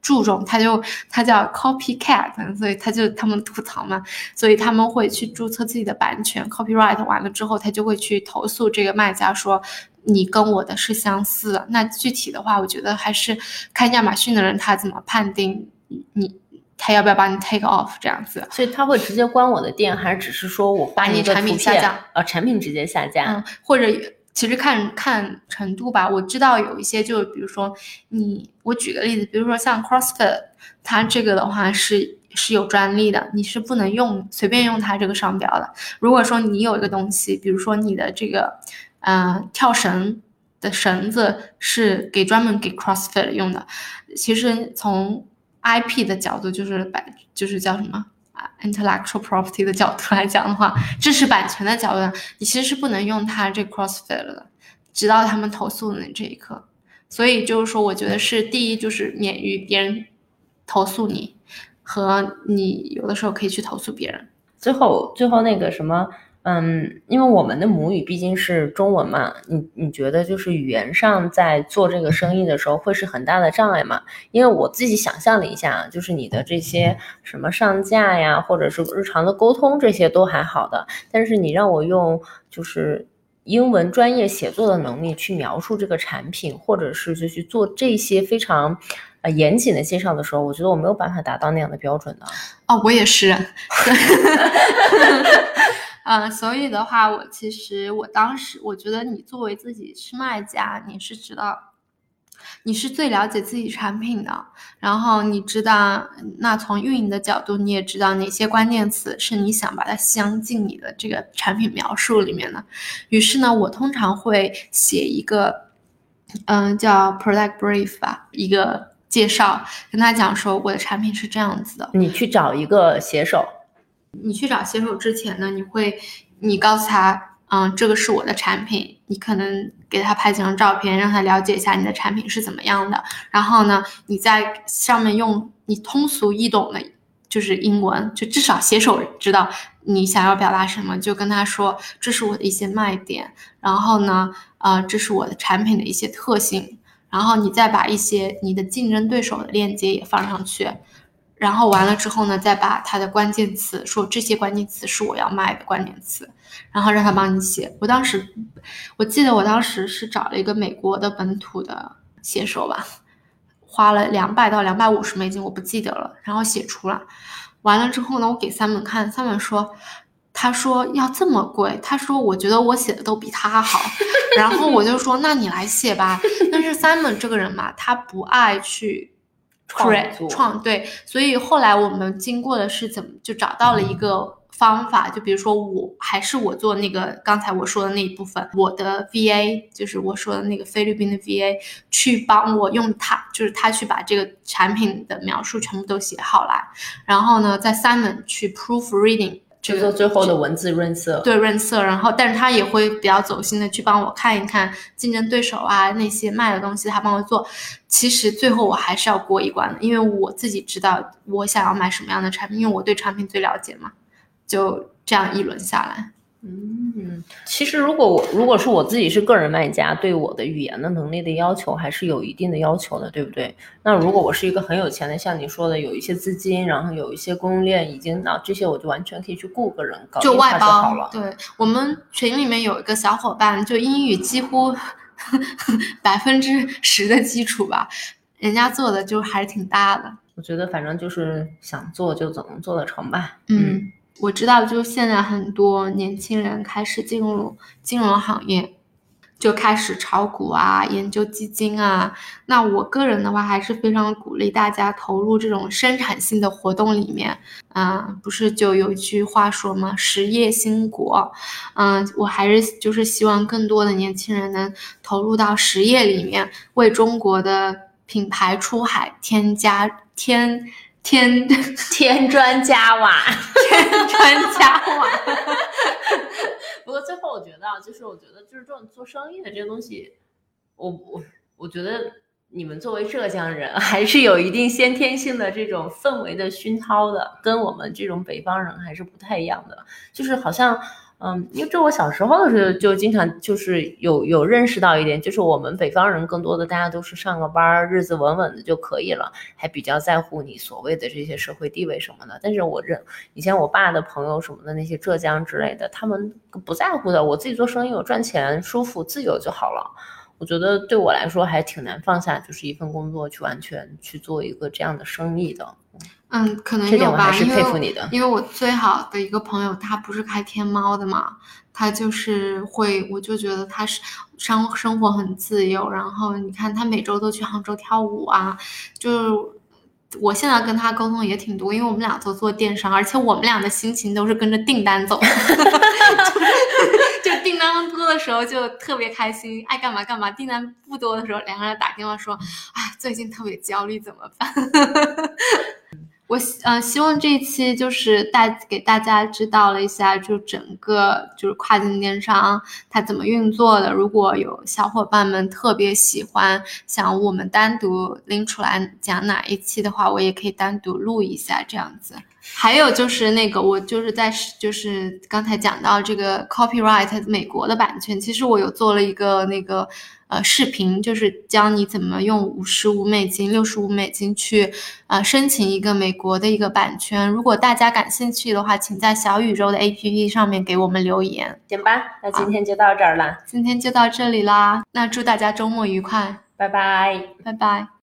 注重，他就他叫 copycat，所以他就他们吐槽嘛，所以他们会去注册自己的版权 copyright，完了之后他就会去投诉这个卖家说你跟我的是相似的。那具体的话，我觉得还是看亚马逊的人他怎么判定你。他要不要把你 take off 这样子？所以他会直接关我的店，还是只是说我把你产品下架？呃，产品直接下架。嗯，或者其实看看程度吧。我知道有一些，就是比如说你，我举个例子，比如说像 CrossFit，它这个的话是是有专利的，你是不能用随便用它这个商标的。如果说你有一个东西，比如说你的这个，嗯，跳绳的绳子是给专门给 CrossFit 用的，其实从 IP 的角度就是版，就是叫什么？Intellectual property 的角度来讲的话，知识版权的角度，你其实是不能用它这 CrossFit 的，直到他们投诉你这一刻。所以就是说，我觉得是第一，就是免于别人投诉你，和你有的时候可以去投诉别人。最后，最后那个什么。嗯，因为我们的母语毕竟是中文嘛，你你觉得就是语言上在做这个生意的时候会是很大的障碍吗？因为我自己想象了一下，就是你的这些什么上架呀，或者是日常的沟通这些都还好的，但是你让我用就是英文专业写作的能力去描述这个产品，或者是就去做这些非常呃严谨的介绍的时候，我觉得我没有办法达到那样的标准的。哦，我也是。嗯，所以的话，我其实我当时我觉得你作为自己是卖家，你是知道，你是最了解自己产品的，然后你知道，那从运营的角度，你也知道哪些关键词是你想把它镶进你的这个产品描述里面的。于是呢，我通常会写一个，嗯，叫 product brief 吧，一个介绍，跟他讲说我的产品是这样子的。你去找一个写手。你去找写手之前呢，你会，你告诉他，嗯，这个是我的产品，你可能给他拍几张照片，让他了解一下你的产品是怎么样的。然后呢，你在上面用你通俗易懂的，就是英文，就至少写手知道你想要表达什么，就跟他说这是我的一些卖点，然后呢，呃，这是我的产品的一些特性，然后你再把一些你的竞争对手的链接也放上去。然后完了之后呢，再把它的关键词说这些关键词是我要卖的关键词，然后让他帮你写。我当时我记得我当时是找了一个美国的本土的写手吧，花了两百到两百五十美金，我不记得了。然后写出来，完了之后呢，我给三本看，三本说，他说要这么贵，他说我觉得我写的都比他好。然后我就说那你来写吧。但是 Simon 这个人嘛，他不爱去。创创对，所以后来我们经过的是怎么就找到了一个方法，就比如说我还是我做那个刚才我说的那一部分，我的 VA 就是我说的那个菲律宾的 VA 去帮我用他，就是他去把这个产品的描述全部都写好来，然后呢，在 Simon 去 proofreading。去做最后的文字润色，对润色，然后但是他也会比较走心的去帮我看一看竞争对手啊那些卖的东西，他帮我做。其实最后我还是要过一关的，因为我自己知道我想要买什么样的产品，因为我对产品最了解嘛。就这样一轮下来。嗯，其实如果我如果是我自己是个人卖家，对我的语言的能力的要求还是有一定的要求的，对不对？那如果我是一个很有钱的，像你说的，有一些资金，然后有一些供应链已经，那这些我就完全可以去雇个人搞就外包了。对我们群里面有一个小伙伴，就英语几乎 百分之十的基础吧，人家做的就还是挺大的。我觉得反正就是想做就总能做得成吧。嗯。我知道，就是现在很多年轻人开始进入金融行业，就开始炒股啊，研究基金啊。那我个人的话，还是非常鼓励大家投入这种生产性的活动里面。嗯，不是就有一句话说吗？实业兴国。嗯，我还是就是希望更多的年轻人能投入到实业里面，为中国的品牌出海添加添。添添砖加瓦，添砖加瓦。不过最后我觉得，就是我觉得，就是这种做生意的这个东西，我我我觉得你们作为浙江人，还是有一定先天性的这种氛围的熏陶的，跟我们这种北方人还是不太一样的。就是好像，嗯，因为这我小时候的时候就经常就是有有认识到一点，就是我们北方人更多的大家都是上个班，日子稳稳的就可以了，还比较在乎你所谓的这些社会地位什么的。但是我认以前我爸的朋友什么的那些浙江之类的，他们不在乎的，我自己做生意，我赚钱舒服自由就好了。我觉得对我来说还挺难放下，就是一份工作去完全去做一个这样的生意的。嗯，可能有吧，因为因为我最好的一个朋友，他不是开天猫的嘛，他就是会，我就觉得他是生生活很自由。然后你看他每周都去杭州跳舞啊，就我现在跟他沟通也挺多，因为我们俩都做电商，而且我们俩的心情都是跟着订单走。就订单多的时候就特别开心，爱干嘛干嘛；订单不多的时候，两个人打电话说：“哎，最近特别焦虑，怎么办？”我呃希望这一期就是带给大家知道了一下，就整个就是跨境电商它怎么运作的。如果有小伙伴们特别喜欢，想我们单独拎出来讲哪一期的话，我也可以单独录一下这样子。还有就是那个，我就是在就是刚才讲到这个 copyright 美国的版权，其实我有做了一个那个呃视频，就是教你怎么用五十五美金、六十五美金去呃申请一个美国的一个版权。如果大家感兴趣的话，请在小宇宙的 APP 上面给我们留言。行吧，那今天就到这儿了，今天就到这里啦。那祝大家周末愉快，拜拜，拜拜。